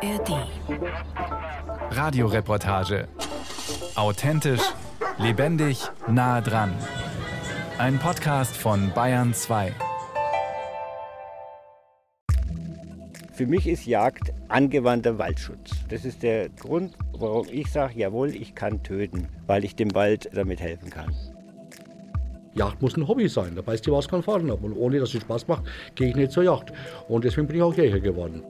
ARD. Radioreportage. Authentisch, lebendig, nah dran. Ein Podcast von Bayern 2. Für mich ist Jagd angewandter Waldschutz. Das ist der Grund, warum ich sage, jawohl, ich kann töten, weil ich dem Wald damit helfen kann. Jagd muss ein Hobby sein, da beißt dir was kein Faden ab. Und ohne dass es Spaß macht, gehe ich nicht zur Jagd. Und deswegen bin ich auch Jäger geworden.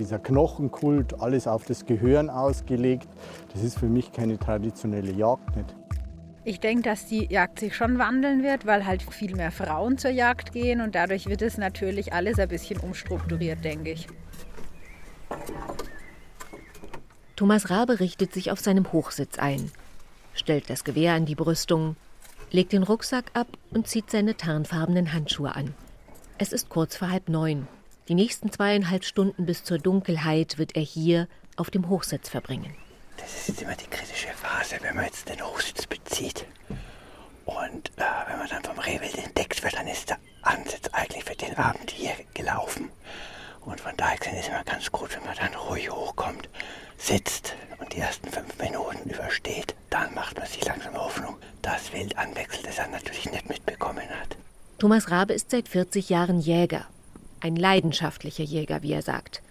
Dieser Knochenkult, alles auf das Gehirn ausgelegt, das ist für mich keine traditionelle Jagd nicht. Ich denke, dass die Jagd sich schon wandeln wird, weil halt viel mehr Frauen zur Jagd gehen und dadurch wird es natürlich alles ein bisschen umstrukturiert, denke ich. Thomas Rabe richtet sich auf seinem Hochsitz ein, stellt das Gewehr an die Brüstung, legt den Rucksack ab und zieht seine tarnfarbenen Handschuhe an. Es ist kurz vor halb neun. Die nächsten zweieinhalb Stunden bis zur Dunkelheit wird er hier auf dem Hochsitz verbringen. Das ist jetzt immer die kritische Phase, wenn man jetzt den Hochsitz bezieht. Und äh, wenn man dann vom Rehwild entdeckt wird, dann ist der Ansitz eigentlich für den Abend hier gelaufen. Und von daher ist es immer ganz gut, wenn man dann ruhig hochkommt, sitzt und die ersten fünf Minuten übersteht. Dann macht man sich langsam Hoffnung, dass Wild anwechselt, das er natürlich nicht mitbekommen hat. Thomas Rabe ist seit 40 Jahren Jäger. Ein leidenschaftlicher Jäger, wie er sagt.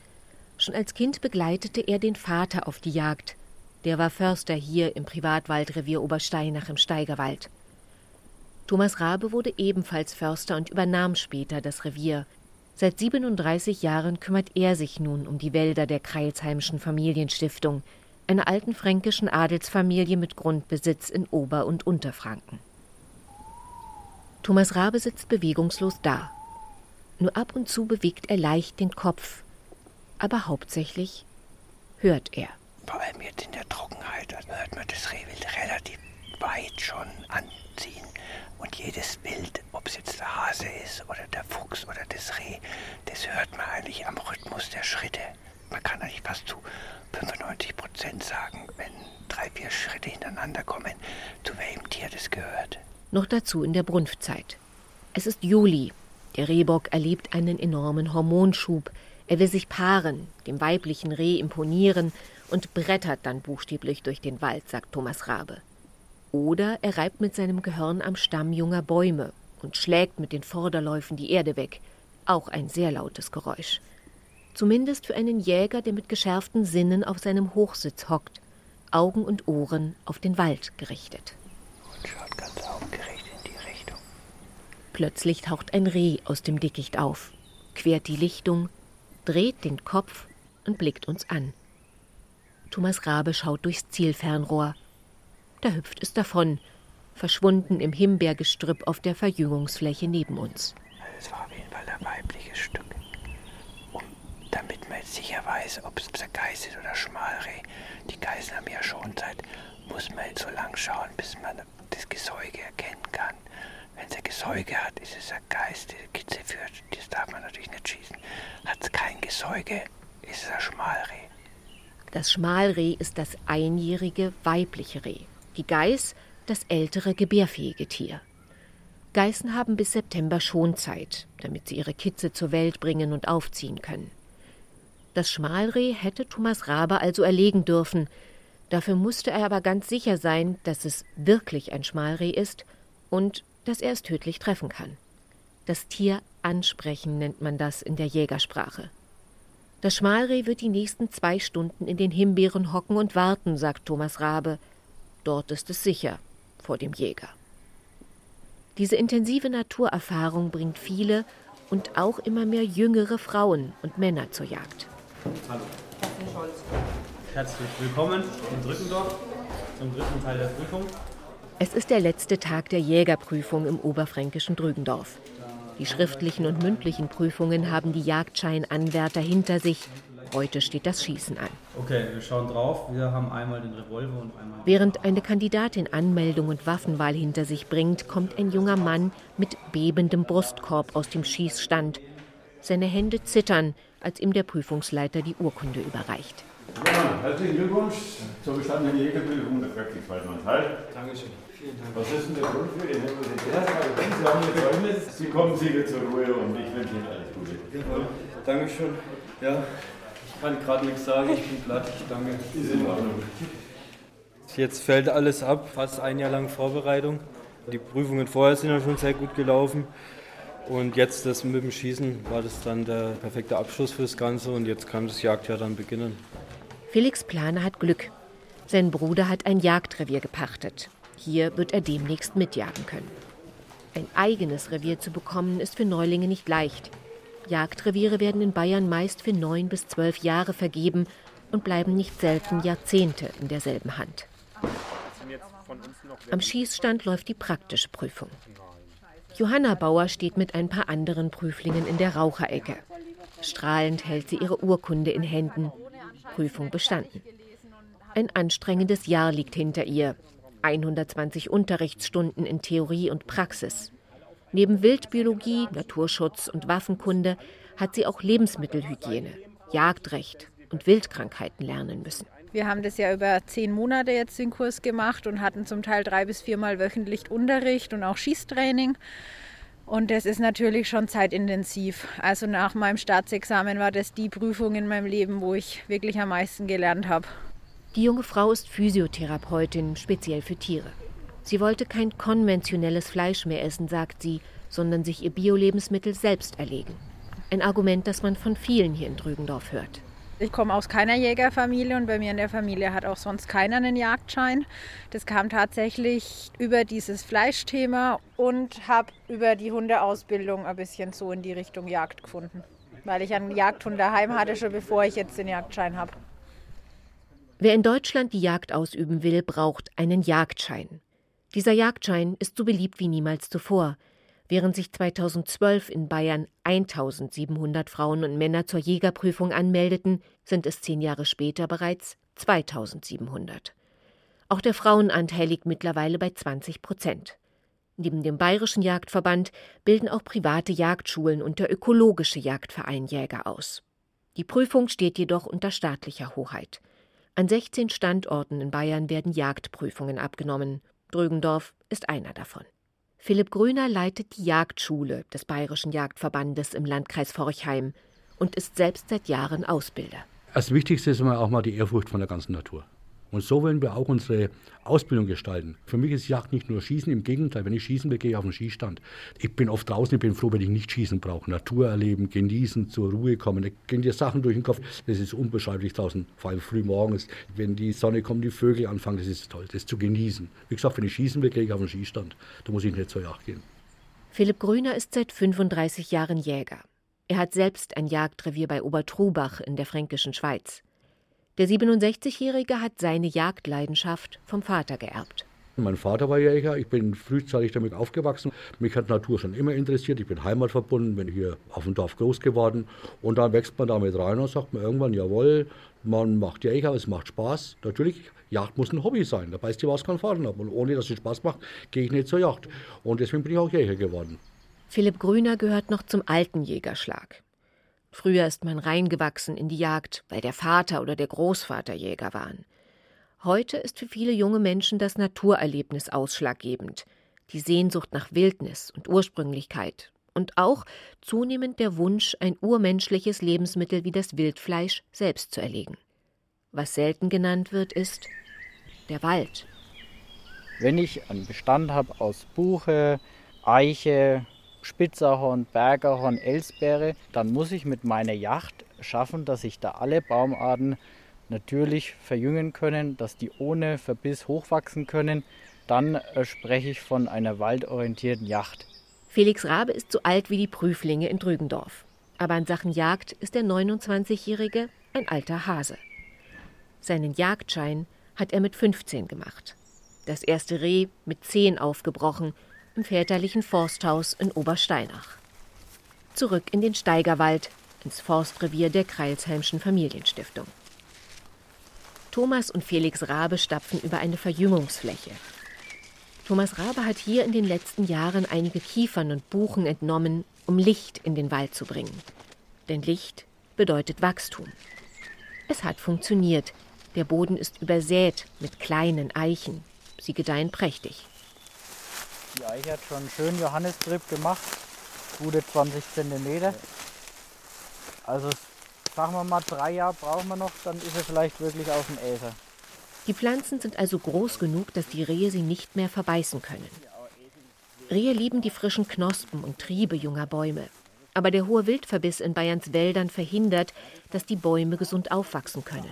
Schon als Kind begleitete er den Vater auf die Jagd. Der war Förster hier im Privatwaldrevier Obersteinach im Steigerwald. Thomas Rabe wurde ebenfalls Förster und übernahm später das Revier. Seit 37 Jahren kümmert er sich nun um die Wälder der Kreilsheimischen Familienstiftung, einer alten fränkischen Adelsfamilie mit Grundbesitz in Ober- und Unterfranken. Thomas Rabe sitzt bewegungslos da. Nur ab und zu bewegt er leicht den Kopf, aber hauptsächlich hört er. Vor allem jetzt in der Trockenheit hört man das Rehwild relativ weit schon anziehen. Und jedes Wild, ob es jetzt der Hase ist oder der Fuchs oder das Reh, das hört man eigentlich am Rhythmus der Schritte. Man kann eigentlich fast zu 95 Prozent sagen, wenn drei, vier Schritte hintereinander kommen, zu welchem Tier das gehört. Noch dazu in der Brunftzeit. Es ist Juli. Der Rehbock erlebt einen enormen Hormonschub. Er will sich paaren, dem weiblichen Reh imponieren und brettert dann buchstäblich durch den Wald, sagt Thomas Rabe. Oder er reibt mit seinem Gehirn am Stamm junger Bäume und schlägt mit den Vorderläufen die Erde weg. Auch ein sehr lautes Geräusch. Zumindest für einen Jäger, der mit geschärften Sinnen auf seinem Hochsitz hockt, Augen und Ohren auf den Wald gerichtet. Und schaut ganz aufgeregt in die Richtung. Plötzlich taucht ein Reh aus dem Dickicht auf, quert die Lichtung, dreht den Kopf und blickt uns an. Thomas Rabe schaut durchs Zielfernrohr. Da hüpft es davon, verschwunden im Himbeergestrüpp auf der Verjüngungsfläche neben uns. Es war auf jeden Fall ein weibliches Stück. Und damit man jetzt sicher weiß, ob es ein Geiß ist oder Schmalreh, die Geißen haben ja schon Zeit, muss man jetzt so lang schauen, bis man das Gesäuge erkennen kann. Wenn ein Gesäuge hat, ist es ein Geist, der Kitze führt. Das darf man natürlich nicht schießen. Hat es kein Gesäuge, ist es ein Schmalreh. Das Schmalreh ist das einjährige weibliche Reh. Die Geiß das ältere gebärfähige Tier. Geißen haben bis September Schonzeit, damit sie ihre Kitze zur Welt bringen und aufziehen können. Das Schmalreh hätte Thomas Rabe also erlegen dürfen. Dafür musste er aber ganz sicher sein, dass es wirklich ein Schmalreh ist und dass er es tödlich treffen kann. Das Tier ansprechen nennt man das in der Jägersprache. Das Schmalreh wird die nächsten zwei Stunden in den Himbeeren hocken und warten, sagt Thomas Rabe. Dort ist es sicher vor dem Jäger. Diese intensive Naturerfahrung bringt viele und auch immer mehr jüngere Frauen und Männer zur Jagd. Hallo. Herzlich willkommen in Drückendorf zum dritten Teil der Prüfung. Es ist der letzte Tag der Jägerprüfung im oberfränkischen Drügendorf. Die schriftlichen und mündlichen Prüfungen haben die Jagdscheinanwärter hinter sich. Heute steht das Schießen an. Okay, wir schauen drauf. Wir haben einmal den Revolver und einmal. Während eine Kandidatin Anmeldung und Waffenwahl hinter sich bringt, kommt ein junger Mann mit bebendem Brustkorb aus dem Schießstand. Seine Hände zittern, als ihm der Prüfungsleiter die Urkunde überreicht. Ja, herzlichen Glückwunsch zur bestandenen Jägerprüfung der Kräftigwaldmannsheil. Dankeschön. Vielen Dank. Was ist denn der Grund für die Nervosität? Sie kommen sicher zur Ruhe und ich wünsche Ihnen alles Gute. Jawohl. Dankeschön. Ja, Ich kann gerade nichts sagen, ich bin platt, ich danke. Ist in Ordnung. Jetzt fällt alles ab, fast ein Jahr lang Vorbereitung. Die Prüfungen vorher sind ja schon sehr gut gelaufen. Und jetzt das mit dem Schießen war das dann der perfekte Abschluss für das Ganze und jetzt kann das Jagdjahr dann beginnen. Felix Planer hat Glück. Sein Bruder hat ein Jagdrevier gepachtet. Hier wird er demnächst mitjagen können. Ein eigenes Revier zu bekommen ist für Neulinge nicht leicht. Jagdreviere werden in Bayern meist für neun bis zwölf Jahre vergeben und bleiben nicht selten Jahrzehnte in derselben Hand. Am Schießstand läuft die praktische Prüfung. Johanna Bauer steht mit ein paar anderen Prüflingen in der Raucherecke. Strahlend hält sie ihre Urkunde in Händen. Prüfung bestanden. Ein anstrengendes Jahr liegt hinter ihr. 120 Unterrichtsstunden in Theorie und Praxis. Neben Wildbiologie, Naturschutz und Waffenkunde hat sie auch Lebensmittelhygiene, Jagdrecht und Wildkrankheiten lernen müssen. Wir haben das ja über zehn Monate jetzt den Kurs gemacht und hatten zum Teil drei bis viermal wöchentlich Unterricht und auch Schießtraining. Und das ist natürlich schon zeitintensiv. Also nach meinem Staatsexamen war das die Prüfung in meinem Leben, wo ich wirklich am meisten gelernt habe. Die junge Frau ist Physiotherapeutin, speziell für Tiere. Sie wollte kein konventionelles Fleisch mehr essen, sagt sie, sondern sich ihr Bio-Lebensmittel selbst erlegen. Ein Argument, das man von vielen hier in Drügendorf hört. Ich komme aus keiner Jägerfamilie und bei mir in der Familie hat auch sonst keiner einen Jagdschein. Das kam tatsächlich über dieses Fleischthema und habe über die Hundeausbildung ein bisschen so in die Richtung Jagd gefunden. Weil ich einen Jagdhund daheim hatte, schon bevor ich jetzt den Jagdschein habe. Wer in Deutschland die Jagd ausüben will, braucht einen Jagdschein. Dieser Jagdschein ist so beliebt wie niemals zuvor. Während sich 2012 in Bayern 1700 Frauen und Männer zur Jägerprüfung anmeldeten, sind es zehn Jahre später bereits 2700. Auch der Frauenanteil liegt mittlerweile bei 20 Prozent. Neben dem Bayerischen Jagdverband bilden auch private Jagdschulen und der Ökologische Jagdverein Jäger aus. Die Prüfung steht jedoch unter staatlicher Hoheit. An 16 Standorten in Bayern werden Jagdprüfungen abgenommen. Drögendorf ist einer davon. Philipp Grüner leitet die Jagdschule des Bayerischen Jagdverbandes im Landkreis Forchheim und ist selbst seit Jahren Ausbilder. Das Wichtigste ist immer auch mal die Ehrfurcht von der ganzen Natur. Und so wollen wir auch unsere Ausbildung gestalten. Für mich ist Jagd nicht nur Schießen, im Gegenteil, wenn ich schießen will, gehe ich auf den Schießstand. Ich bin oft draußen, ich bin froh, wenn ich nicht schießen brauche. Natur erleben, genießen, zur Ruhe kommen. Da gehen dir Sachen durch den Kopf, das ist unbeschreiblich draußen, vor allem früh morgens. Wenn die Sonne kommt, die Vögel anfangen, das ist toll, das zu genießen. Wie gesagt, wenn ich schießen will, gehe ich auf den Schießstand. Da muss ich nicht zur Jagd gehen. Philipp Grüner ist seit 35 Jahren Jäger. Er hat selbst ein Jagdrevier bei Obertrubach in der fränkischen Schweiz. Der 67-Jährige hat seine Jagdleidenschaft vom Vater geerbt. Mein Vater war Jäger, ich bin frühzeitig damit aufgewachsen. Mich hat Natur schon immer interessiert, ich bin heimatverbunden, bin hier auf dem Dorf groß geworden. Und dann wächst man damit rein und sagt man irgendwann, jawohl, man macht Jäger, es macht Spaß. Natürlich, Jagd muss ein Hobby sein, da beißt die was keinen Faden ab. Und ohne dass es Spaß macht, gehe ich nicht zur Jagd. Und deswegen bin ich auch Jäger geworden. Philipp Grüner gehört noch zum alten Jägerschlag. Früher ist man reingewachsen in die Jagd, weil der Vater oder der Großvater Jäger waren. Heute ist für viele junge Menschen das Naturerlebnis ausschlaggebend, die Sehnsucht nach Wildnis und Ursprünglichkeit und auch zunehmend der Wunsch, ein urmenschliches Lebensmittel wie das Wildfleisch selbst zu erlegen. Was selten genannt wird, ist der Wald. Wenn ich einen Bestand habe aus Buche, Eiche, Spitzerhorn, Bergerhorn, Elsbeere, dann muss ich mit meiner Yacht schaffen, dass sich da alle Baumarten natürlich verjüngen können, dass die ohne Verbiss hochwachsen können. Dann äh, spreche ich von einer waldorientierten Yacht. Felix Rabe ist so alt wie die Prüflinge in Drügendorf. Aber in Sachen Jagd ist der 29-Jährige ein alter Hase. Seinen Jagdschein hat er mit 15 gemacht. Das erste Reh mit 10 aufgebrochen im väterlichen Forsthaus in Obersteinach. Zurück in den Steigerwald, ins Forstrevier der Kreilsheimschen Familienstiftung. Thomas und Felix Rabe stapfen über eine Verjüngungsfläche. Thomas Rabe hat hier in den letzten Jahren einige Kiefern und Buchen entnommen, um Licht in den Wald zu bringen. Denn Licht bedeutet Wachstum. Es hat funktioniert. Der Boden ist übersät mit kleinen Eichen. Sie gedeihen prächtig. Die Eiche hat schon einen schönen Johannistrieb gemacht, gute 20 cm. Also sagen wir mal, drei Jahre brauchen wir noch, dann ist er vielleicht wirklich auf dem Äther. Die Pflanzen sind also groß genug, dass die Rehe sie nicht mehr verbeißen können. Rehe lieben die frischen Knospen und Triebe junger Bäume. Aber der hohe Wildverbiss in Bayerns Wäldern verhindert, dass die Bäume gesund aufwachsen können.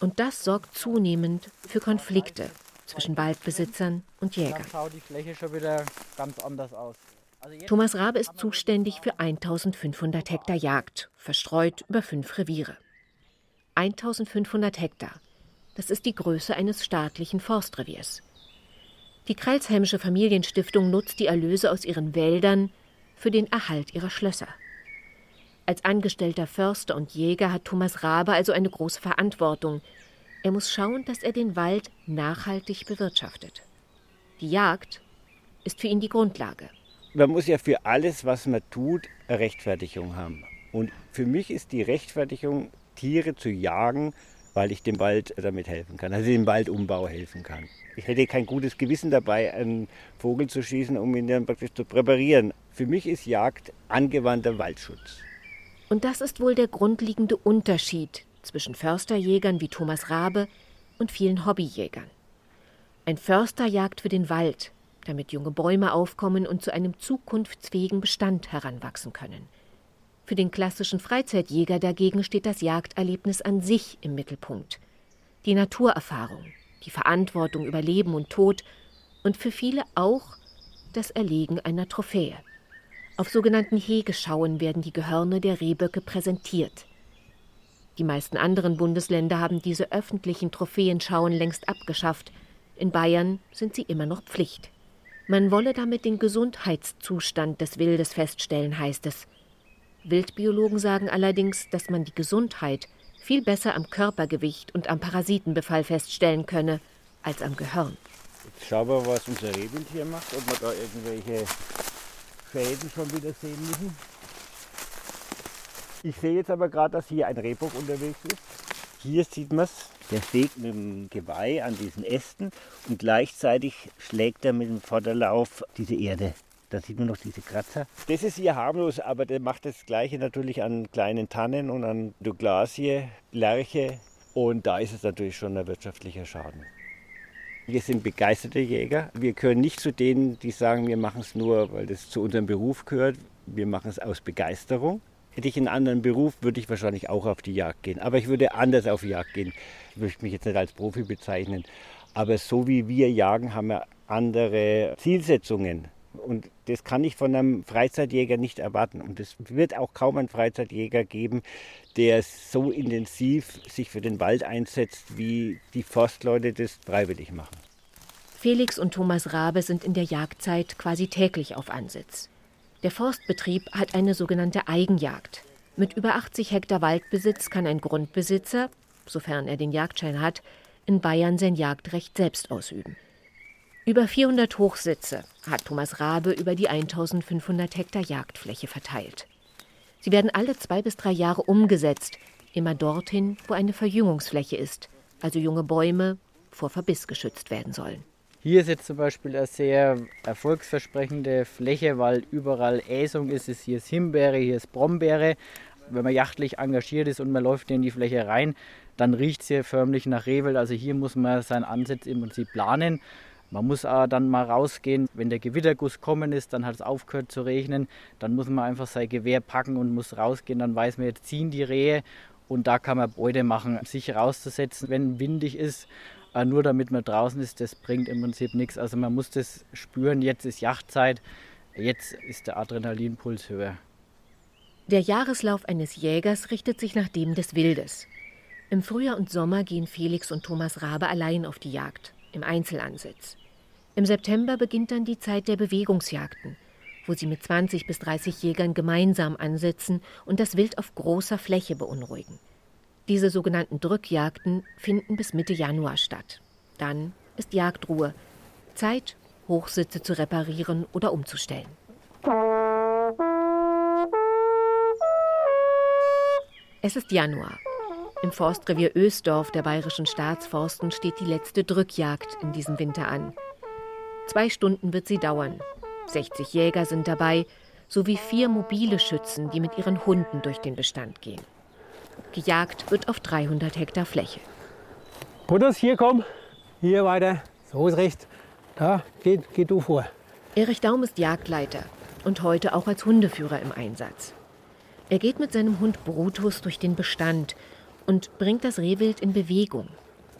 Und das sorgt zunehmend für Konflikte zwischen Waldbesitzern und Jägern. Dann schaut die Fläche schon wieder ganz anders aus. Also Thomas Rabe ist zuständig für 1500 Hektar Jagd, verstreut über fünf Reviere. 1500 Hektar. Das ist die Größe eines staatlichen Forstreviers. Die Kreilsheimische Familienstiftung nutzt die Erlöse aus ihren Wäldern für den Erhalt ihrer Schlösser. Als angestellter Förster und Jäger hat Thomas Rabe also eine große Verantwortung. Er muss schauen, dass er den Wald nachhaltig bewirtschaftet. Die Jagd ist für ihn die Grundlage. Man muss ja für alles, was man tut, eine Rechtfertigung haben. Und für mich ist die Rechtfertigung, Tiere zu jagen, weil ich dem Wald damit helfen kann, also dem Waldumbau helfen kann. Ich hätte kein gutes Gewissen dabei, einen Vogel zu schießen, um ihn dann praktisch zu präparieren. Für mich ist Jagd angewandter Waldschutz. Und das ist wohl der grundlegende Unterschied zwischen Försterjägern wie Thomas Rabe und vielen Hobbyjägern. Ein Förster jagt für den Wald, damit junge Bäume aufkommen und zu einem zukunftsfähigen Bestand heranwachsen können. Für den klassischen Freizeitjäger dagegen steht das Jagderlebnis an sich im Mittelpunkt. Die Naturerfahrung, die Verantwortung über Leben und Tod und für viele auch das Erlegen einer Trophäe. Auf sogenannten Hegeschauen werden die Gehörne der Rehböcke präsentiert. Die meisten anderen Bundesländer haben diese öffentlichen Trophäenschauen längst abgeschafft. In Bayern sind sie immer noch Pflicht. Man wolle damit den Gesundheitszustand des Wildes feststellen, heißt es. Wildbiologen sagen allerdings, dass man die Gesundheit viel besser am Körpergewicht und am Parasitenbefall feststellen könne als am Gehirn. Jetzt schauen wir, was unser Rehwild hier macht, ob wir da irgendwelche Fäden schon wieder sehen müssen. Ich sehe jetzt aber gerade, dass hier ein Rehbock unterwegs ist. Hier sieht man es. Der steht mit dem Geweih an diesen Ästen und gleichzeitig schlägt er mit dem Vorderlauf diese Erde. Da sieht man noch diese Kratzer. Das ist hier harmlos, aber der macht das Gleiche natürlich an kleinen Tannen und an Douglasie, Lerche. Und da ist es natürlich schon ein wirtschaftlicher Schaden. Wir sind begeisterte Jäger. Wir gehören nicht zu denen, die sagen, wir machen es nur, weil das zu unserem Beruf gehört. Wir machen es aus Begeisterung. Hätte ich einen anderen Beruf, würde ich wahrscheinlich auch auf die Jagd gehen. Aber ich würde anders auf die Jagd gehen. Ich möchte mich jetzt nicht als Profi bezeichnen. Aber so wie wir jagen, haben wir andere Zielsetzungen. Und das kann ich von einem Freizeitjäger nicht erwarten. Und es wird auch kaum einen Freizeitjäger geben, der so intensiv sich für den Wald einsetzt, wie die Forstleute das freiwillig machen. Felix und Thomas Rabe sind in der Jagdzeit quasi täglich auf Ansitz. Der Forstbetrieb hat eine sogenannte Eigenjagd. Mit über 80 Hektar Waldbesitz kann ein Grundbesitzer, sofern er den Jagdschein hat, in Bayern sein Jagdrecht selbst ausüben. Über 400 Hochsitze hat Thomas Rabe über die 1500 Hektar Jagdfläche verteilt. Sie werden alle zwei bis drei Jahre umgesetzt, immer dorthin, wo eine Verjüngungsfläche ist, also junge Bäume vor Verbiss geschützt werden sollen. Hier ist jetzt zum Beispiel eine sehr erfolgsversprechende Fläche, weil überall Äsung ist. Hier ist Himbeere, hier ist Brombeere. Wenn man jachtlich engagiert ist und man läuft in die Fläche rein, dann riecht es hier förmlich nach Rehwild. Also hier muss man seinen Ansatz im Prinzip planen. Man muss auch dann mal rausgehen, wenn der Gewitterguss kommen ist, dann hat es aufgehört zu regnen, dann muss man einfach sein Gewehr packen und muss rausgehen, dann weiß man, jetzt ziehen die Rehe und da kann man Beute machen. Sich rauszusetzen, wenn windig ist, nur damit man draußen ist, das bringt im Prinzip nichts. Also man muss das spüren, jetzt ist Jagdzeit, jetzt ist der Adrenalinpuls höher. Der Jahreslauf eines Jägers richtet sich nach dem des Wildes. Im Frühjahr und Sommer gehen Felix und Thomas Rabe allein auf die Jagd, im Einzelansitz. Im September beginnt dann die Zeit der Bewegungsjagden, wo sie mit 20 bis 30 Jägern gemeinsam ansetzen und das Wild auf großer Fläche beunruhigen. Diese sogenannten Drückjagden finden bis Mitte Januar statt. Dann ist Jagdruhe. Zeit, Hochsitze zu reparieren oder umzustellen. Es ist Januar. Im Forstrevier Ösdorf der Bayerischen Staatsforsten steht die letzte Drückjagd in diesem Winter an. Zwei Stunden wird sie dauern. 60 Jäger sind dabei, sowie vier mobile Schützen, die mit ihren Hunden durch den Bestand gehen. Gejagt wird auf 300 Hektar Fläche. Butters, hier komm. Hier weiter. So ist recht. Da, geh, geh du vor. Erich Daum ist Jagdleiter und heute auch als Hundeführer im Einsatz. Er geht mit seinem Hund Brutus durch den Bestand und bringt das Rehwild in Bewegung,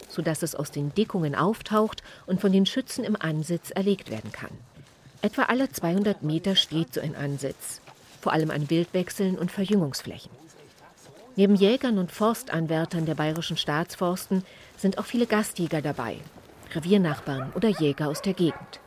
sodass es aus den Dickungen auftaucht und von den Schützen im Ansitz erlegt werden kann. Etwa alle 200 Meter steht so ein Ansitz, vor allem an Wildwechseln und Verjüngungsflächen. Neben Jägern und Forstanwärtern der bayerischen Staatsforsten sind auch viele Gastjäger dabei, Reviernachbarn oder Jäger aus der Gegend.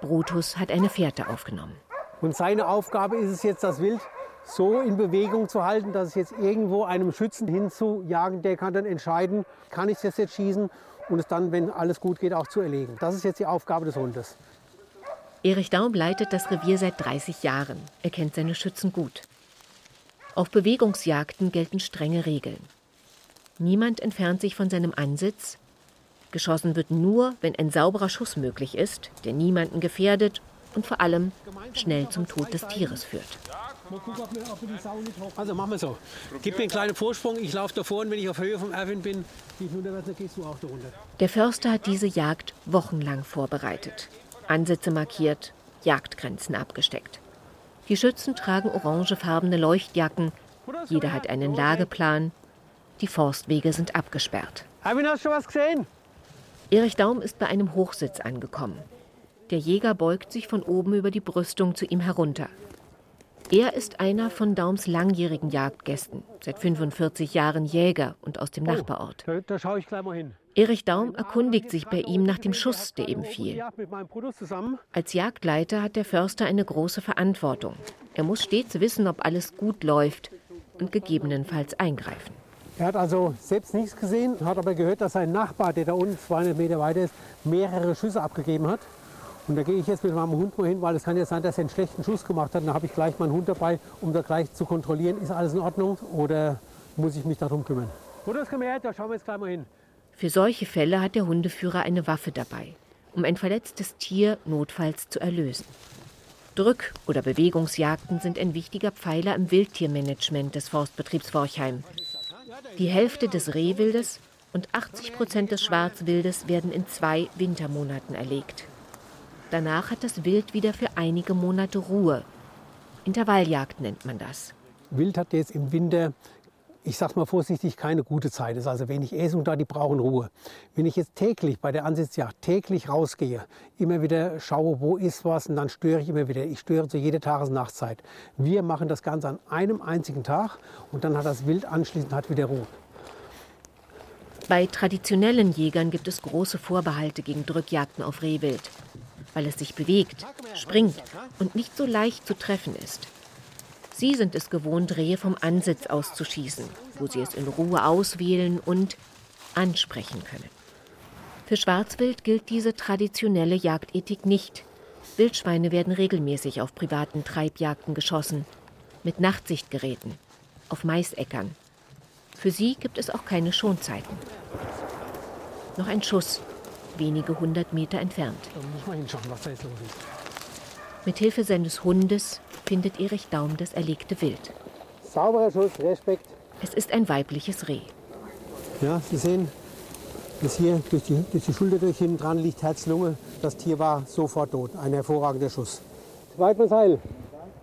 Brutus hat eine Fährte aufgenommen. Und seine Aufgabe ist es jetzt, das Wild so in Bewegung zu halten, dass es jetzt irgendwo einem Schützen hinzujagen, der kann dann entscheiden, kann ich das jetzt schießen und es dann, wenn alles gut geht, auch zu erlegen. Das ist jetzt die Aufgabe des Hundes. Erich Daum leitet das Revier seit 30 Jahren. Er kennt seine Schützen gut. Auf Bewegungsjagden gelten strenge Regeln. Niemand entfernt sich von seinem Ansitz. Geschossen wird nur, wenn ein sauberer Schuss möglich ist, der niemanden gefährdet und vor allem schnell zum Tod des Tieres führt. Also machen wir so. Gib mir einen kleinen Vorsprung, ich laufe da vorne, wenn ich auf Höhe vom Erwin bin, gehst du auch da runter. Der Förster hat diese Jagd wochenlang vorbereitet. Ansätze markiert, Jagdgrenzen abgesteckt. Die Schützen tragen orangefarbene Leuchtjacken. Jeder hat einen Lageplan. Die Forstwege sind abgesperrt. Erwin, hast du schon was gesehen? Erich Daum ist bei einem Hochsitz angekommen. Der Jäger beugt sich von oben über die Brüstung zu ihm herunter. Er ist einer von Daums langjährigen Jagdgästen, seit 45 Jahren Jäger und aus dem Nachbarort. Da, da schaue ich gleich mal hin. Erich Daum erkundigt sich bei ihm nach dem Schuss, der eben fiel. Als Jagdleiter hat der Förster eine große Verantwortung. Er muss stets wissen, ob alles gut läuft und gegebenenfalls eingreifen. Er hat also selbst nichts gesehen, hat aber gehört, dass sein Nachbar, der da unten 200 Meter weiter ist, mehrere Schüsse abgegeben hat. Und da gehe ich jetzt mit meinem Hund mal hin, weil es kann ja sein, dass er einen schlechten Schuss gemacht hat. Und da habe ich gleich meinen Hund dabei, um da gleich zu kontrollieren, ist alles in Ordnung oder muss ich mich darum kümmern. Bruder, komm her, da schauen wir jetzt gleich mal hin. Für solche Fälle hat der Hundeführer eine Waffe dabei, um ein verletztes Tier notfalls zu erlösen. Drück- oder Bewegungsjagden sind ein wichtiger Pfeiler im Wildtiermanagement des Forstbetriebs Forchheim. Die Hälfte des Rehwildes und 80 Prozent des Schwarzwildes werden in zwei Wintermonaten erlegt. Danach hat das Wild wieder für einige Monate Ruhe. Intervalljagd nennt man das. Wild hat jetzt im Winter, ich sage mal vorsichtig, keine gute Zeit. Ist also wenig Essen und da, die brauchen Ruhe. Wenn ich jetzt täglich bei der Ansitzjagd täglich rausgehe, immer wieder schaue, wo ist was und dann störe ich immer wieder. Ich störe zu jeder Tages- und Nachtzeit. Wir machen das Ganze an einem einzigen Tag und dann hat das Wild anschließend hat wieder Ruhe. Bei traditionellen Jägern gibt es große Vorbehalte gegen Drückjagden auf Rehwild weil es sich bewegt, springt und nicht so leicht zu treffen ist. Sie sind es gewohnt, Rehe vom Ansitz aus zu schießen, wo sie es in Ruhe auswählen und ansprechen können. Für Schwarzwild gilt diese traditionelle Jagdethik nicht. Wildschweine werden regelmäßig auf privaten Treibjagden geschossen, mit Nachtsichtgeräten, auf Maisäckern. Für sie gibt es auch keine Schonzeiten. Noch ein Schuss, wenige hundert Meter entfernt. Da muss man hinschauen, was da jetzt los ist. Mit Hilfe seines Hundes findet Erich Daum das erlegte Wild. Sauberer Schuss, Respekt. Es ist ein weibliches Reh. Ja, Sie sehen, das hier durch die, durch die Schulter durch hinten dran liegt Herz-Lunge. Das Tier war sofort tot. Ein hervorragender Schuss. Weiter Seil.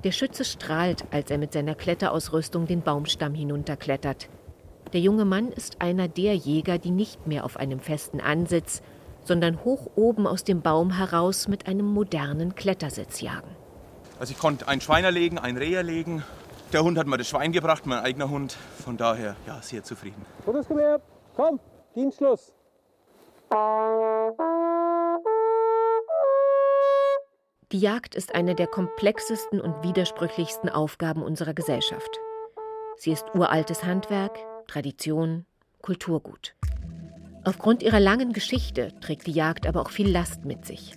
Der Schütze strahlt, als er mit seiner Kletterausrüstung den Baumstamm hinunterklettert. Der junge Mann ist einer der Jäger, die nicht mehr auf einem festen Ansitz, sondern hoch oben aus dem Baum heraus mit einem modernen Klettersitz jagen. Also ich konnte ein Schwein erlegen, ein Reh erlegen. Der Hund hat mir das Schwein gebracht, mein eigener Hund. Von daher, ja, sehr zufrieden. Todesgewehr, komm, Dienstschluss. Die Jagd ist eine der komplexesten und widersprüchlichsten Aufgaben unserer Gesellschaft. Sie ist uraltes Handwerk, Tradition, Kulturgut. Aufgrund ihrer langen Geschichte trägt die Jagd aber auch viel Last mit sich.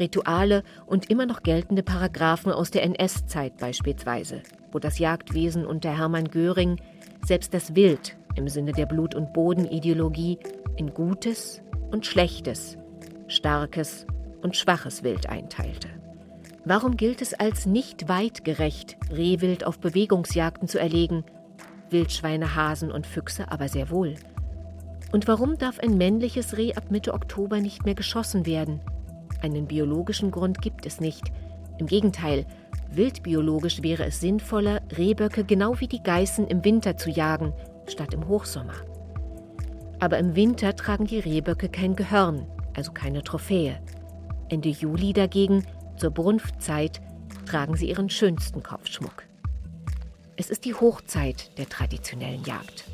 Rituale und immer noch geltende Paragraphen aus der NS-Zeit beispielsweise, wo das Jagdwesen unter Hermann Göring selbst das Wild im Sinne der Blut- und Bodenideologie in gutes und schlechtes, starkes und schwaches Wild einteilte. Warum gilt es als nicht weitgerecht, Rehwild auf Bewegungsjagden zu erlegen, Wildschweine, Hasen und Füchse aber sehr wohl. Und warum darf ein männliches Reh ab Mitte Oktober nicht mehr geschossen werden? Einen biologischen Grund gibt es nicht. Im Gegenteil, wildbiologisch wäre es sinnvoller, Rehböcke genau wie die Geißen im Winter zu jagen, statt im Hochsommer. Aber im Winter tragen die Rehböcke kein Gehörn, also keine Trophäe. Ende Juli dagegen, zur Brunftzeit, tragen sie ihren schönsten Kopfschmuck. Es ist die Hochzeit der traditionellen Jagd.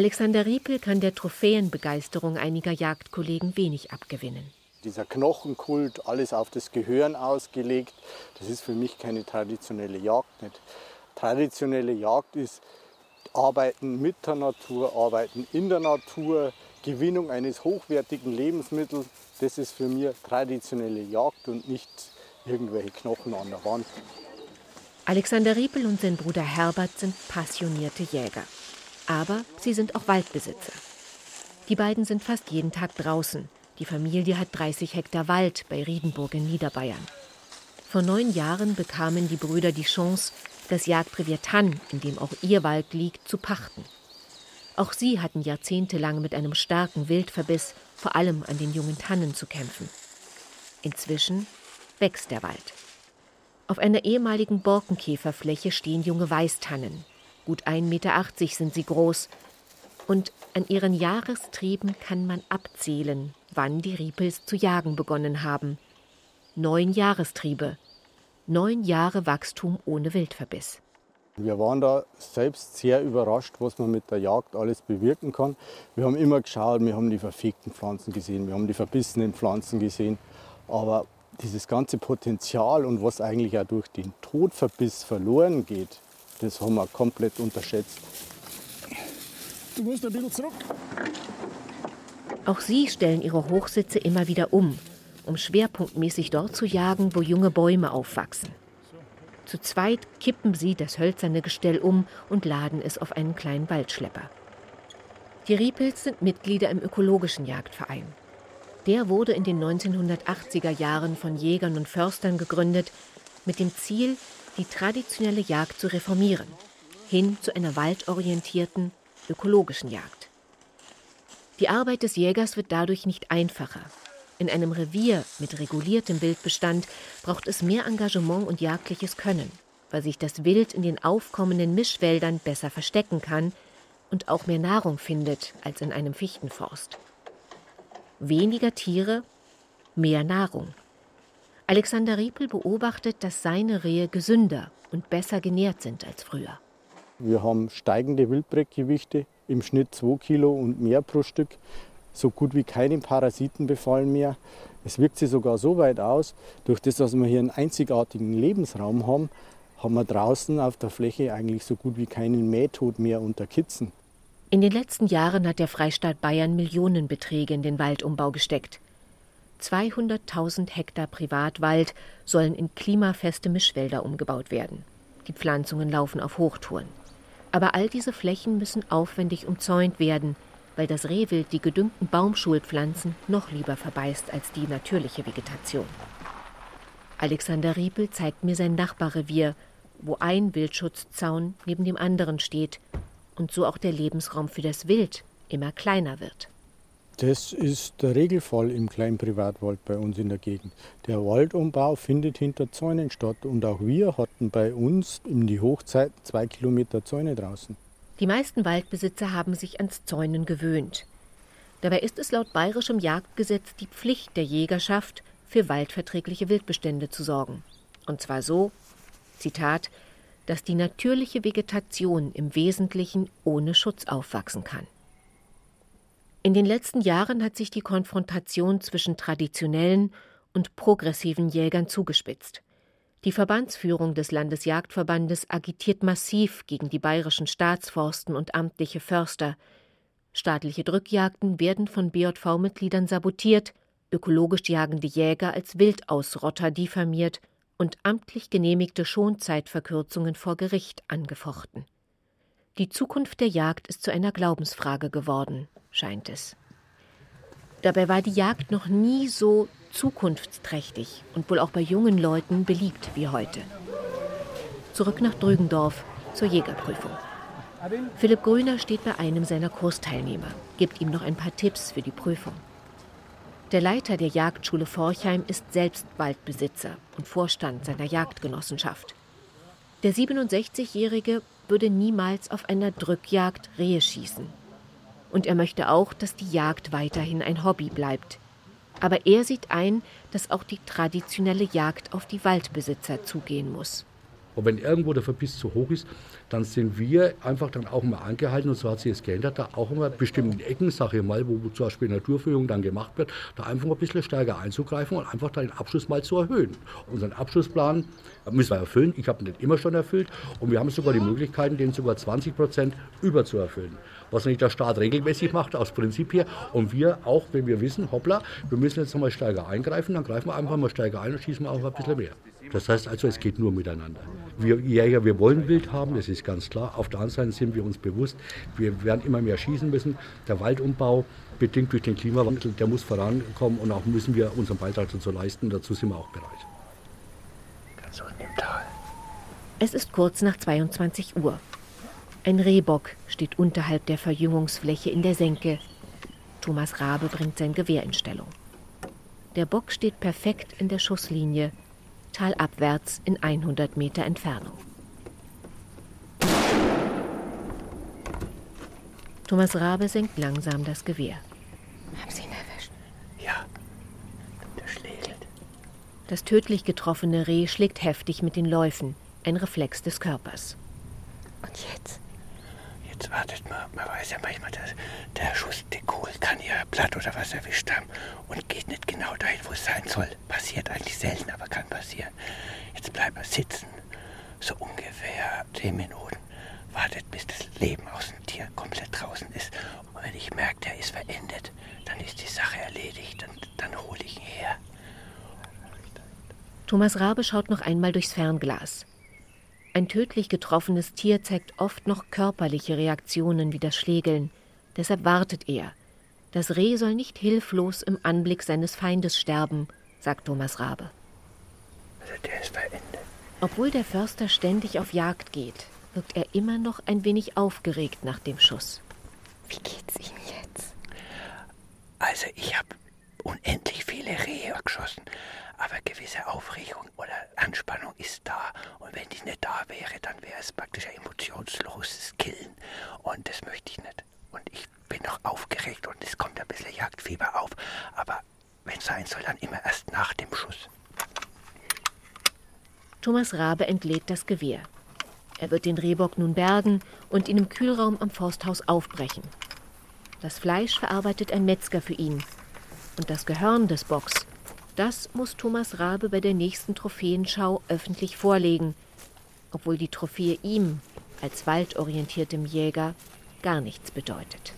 Alexander Riepel kann der Trophäenbegeisterung einiger Jagdkollegen wenig abgewinnen. Dieser Knochenkult, alles auf das Gehirn ausgelegt, das ist für mich keine traditionelle Jagd nicht. Traditionelle Jagd ist Arbeiten mit der Natur, Arbeiten in der Natur, Gewinnung eines hochwertigen Lebensmittels. Das ist für mich traditionelle Jagd und nicht irgendwelche Knochen an der Wand. Alexander Riepel und sein Bruder Herbert sind passionierte Jäger. Aber sie sind auch Waldbesitzer. Die beiden sind fast jeden Tag draußen. Die Familie hat 30 Hektar Wald bei Riedenburg in Niederbayern. Vor neun Jahren bekamen die Brüder die Chance, das Jagdrevier Tann, in dem auch ihr Wald liegt, zu pachten. Auch sie hatten jahrzehntelang mit einem starken Wildverbiss vor allem an den jungen Tannen zu kämpfen. Inzwischen wächst der Wald. Auf einer ehemaligen Borkenkäferfläche stehen junge Weißtannen. Gut 1,80 Meter sind sie groß. Und an ihren Jahrestrieben kann man abzählen, wann die Riepels zu jagen begonnen haben. Neun Jahrestriebe. Neun Jahre Wachstum ohne Wildverbiss. Wir waren da selbst sehr überrascht, was man mit der Jagd alles bewirken kann. Wir haben immer geschaut, wir haben die verfegten Pflanzen gesehen, wir haben die verbissenen Pflanzen gesehen. Aber dieses ganze Potenzial und was eigentlich auch durch den Todverbiss verloren geht, das haben wir komplett unterschätzt. Du musst ein bisschen zurück. Auch sie stellen ihre Hochsitze immer wieder um, um schwerpunktmäßig dort zu jagen, wo junge Bäume aufwachsen. Zu zweit kippen sie das hölzerne Gestell um und laden es auf einen kleinen Waldschlepper. Die Riepels sind Mitglieder im ökologischen Jagdverein. Der wurde in den 1980er Jahren von Jägern und Förstern gegründet, mit dem Ziel, die traditionelle Jagd zu reformieren, hin zu einer waldorientierten, ökologischen Jagd. Die Arbeit des Jägers wird dadurch nicht einfacher. In einem Revier mit reguliertem Wildbestand braucht es mehr Engagement und jagdliches Können, weil sich das Wild in den aufkommenden Mischwäldern besser verstecken kann und auch mehr Nahrung findet als in einem Fichtenforst. Weniger Tiere, mehr Nahrung. Alexander Riepel beobachtet, dass seine Rehe gesünder und besser genährt sind als früher. Wir haben steigende Wildbrettgewichte, im Schnitt 2 Kilo und mehr pro Stück. So gut wie keinen Parasiten befallen mehr. Es wirkt sich sogar so weit aus, durch das, dass wir hier einen einzigartigen Lebensraum haben, haben wir draußen auf der Fläche eigentlich so gut wie keinen Mähtod mehr unter Kitzen. In den letzten Jahren hat der Freistaat Bayern Millionenbeträge in den Waldumbau gesteckt. 200.000 Hektar Privatwald sollen in klimafeste Mischwälder umgebaut werden. Die Pflanzungen laufen auf Hochtouren. Aber all diese Flächen müssen aufwendig umzäunt werden, weil das Rehwild die gedüngten Baumschulpflanzen noch lieber verbeißt als die natürliche Vegetation. Alexander Riepel zeigt mir sein Nachbarrevier, wo ein Wildschutzzaun neben dem anderen steht und so auch der Lebensraum für das Wild immer kleiner wird. Das ist der Regelfall im kleinen Privatwald bei uns in der Gegend. Der Waldumbau findet hinter Zäunen statt und auch wir hatten bei uns in die Hochzeit zwei Kilometer Zäune draußen. Die meisten Waldbesitzer haben sich ans Zäunen gewöhnt. Dabei ist es laut bayerischem Jagdgesetz die Pflicht der Jägerschaft, für waldverträgliche Wildbestände zu sorgen. Und zwar so, Zitat, dass die natürliche Vegetation im Wesentlichen ohne Schutz aufwachsen kann. In den letzten Jahren hat sich die Konfrontation zwischen traditionellen und progressiven Jägern zugespitzt. Die Verbandsführung des Landesjagdverbandes agitiert massiv gegen die bayerischen Staatsforsten und amtliche Förster. Staatliche Drückjagden werden von BJV-Mitgliedern sabotiert, ökologisch jagende Jäger als Wildausrotter diffamiert und amtlich genehmigte Schonzeitverkürzungen vor Gericht angefochten. Die Zukunft der Jagd ist zu einer Glaubensfrage geworden, scheint es. Dabei war die Jagd noch nie so zukunftsträchtig und wohl auch bei jungen Leuten beliebt wie heute. zurück nach Drügendorf zur Jägerprüfung. Philipp Grüner steht bei einem seiner Kursteilnehmer, gibt ihm noch ein paar Tipps für die Prüfung. Der Leiter der Jagdschule Forchheim ist selbst Waldbesitzer und Vorstand seiner Jagdgenossenschaft. Der 67-Jährige würde niemals auf einer Drückjagd Rehe schießen. Und er möchte auch, dass die Jagd weiterhin ein Hobby bleibt. Aber er sieht ein, dass auch die traditionelle Jagd auf die Waldbesitzer zugehen muss. Und wenn irgendwo der Verbiss zu hoch ist, dann sind wir einfach dann auch mal angehalten, und so hat sich es geändert, da auch immer bestimmten Ecken, sage ich mal, wo zum Beispiel Naturführung dann gemacht wird, da einfach mal ein bisschen stärker einzugreifen und einfach den Abschuss mal zu erhöhen. Unseren Abschussplan müssen wir erfüllen. Ich habe ihn nicht immer schon erfüllt und wir haben sogar die Möglichkeiten, den sogar 20 Prozent überzuerfüllen was nicht der Staat regelmäßig macht, aus Prinzip her. Und wir auch, wenn wir wissen, hoppla, wir müssen jetzt nochmal stärker eingreifen, dann greifen wir einfach mal stärker ein und schießen auch ein bisschen mehr. Das heißt also, es geht nur miteinander. Wir Jäger, wir wollen Wild haben, das ist ganz klar. Auf der anderen Seite sind wir uns bewusst, wir werden immer mehr schießen müssen. Der Waldumbau, bedingt durch den Klimawandel, der muss vorankommen und auch müssen wir unseren Beitrag dazu leisten. Dazu sind wir auch bereit. Ganz unten im Tal. Es ist kurz nach 22 Uhr. Ein Rehbock steht unterhalb der Verjüngungsfläche in der Senke. Thomas Rabe bringt sein Gewehr in Stellung. Der Bock steht perfekt in der Schusslinie, talabwärts in 100 Meter Entfernung. Thomas Rabe senkt langsam das Gewehr. Haben Sie ihn erwischt? Ja. Der schlägelt. Das tödlich getroffene Reh schlägt heftig mit den Läufen, ein Reflex des Körpers. Und jetzt? Jetzt wartet man. Man weiß ja manchmal, dass der Schuss, die Kugel kann ihr Blatt oder was erwischt haben und geht nicht genau dahin, wo es sein soll. Passiert eigentlich selten, aber kann passieren. Jetzt bleibt er sitzen, so ungefähr zehn Minuten. Wartet, bis das Leben aus dem Tier komplett draußen ist. Und wenn ich merke, der ist verendet, dann ist die Sache erledigt und dann hole ich ihn her. Thomas Rabe schaut noch einmal durchs Fernglas. Ein tödlich getroffenes Tier zeigt oft noch körperliche Reaktionen wie das Schlägeln. Deshalb wartet er. Das Reh soll nicht hilflos im Anblick seines Feindes sterben, sagt Thomas Rabe. Also der ist verendet. Obwohl der Förster ständig auf Jagd geht, wirkt er immer noch ein wenig aufgeregt nach dem Schuss. Wie geht's ihm jetzt? Also ich habe unendlich viele Rehe geschossen aber gewisse Aufregung oder Anspannung ist da. Und wenn die nicht da wäre, dann wäre es praktisch ein emotionsloses Killen. Und das möchte ich nicht. Und ich bin noch aufgeregt und es kommt ein bisschen Jagdfieber auf. Aber wenn es sein soll, dann immer erst nach dem Schuss. Thomas Rabe entlädt das Gewehr. Er wird den Rehbock nun bergen und ihn im Kühlraum am Forsthaus aufbrechen. Das Fleisch verarbeitet ein Metzger für ihn. Und das Gehörn des Bocks das muss Thomas Rabe bei der nächsten Trophäenschau öffentlich vorlegen, obwohl die Trophäe ihm als waldorientiertem Jäger gar nichts bedeutet.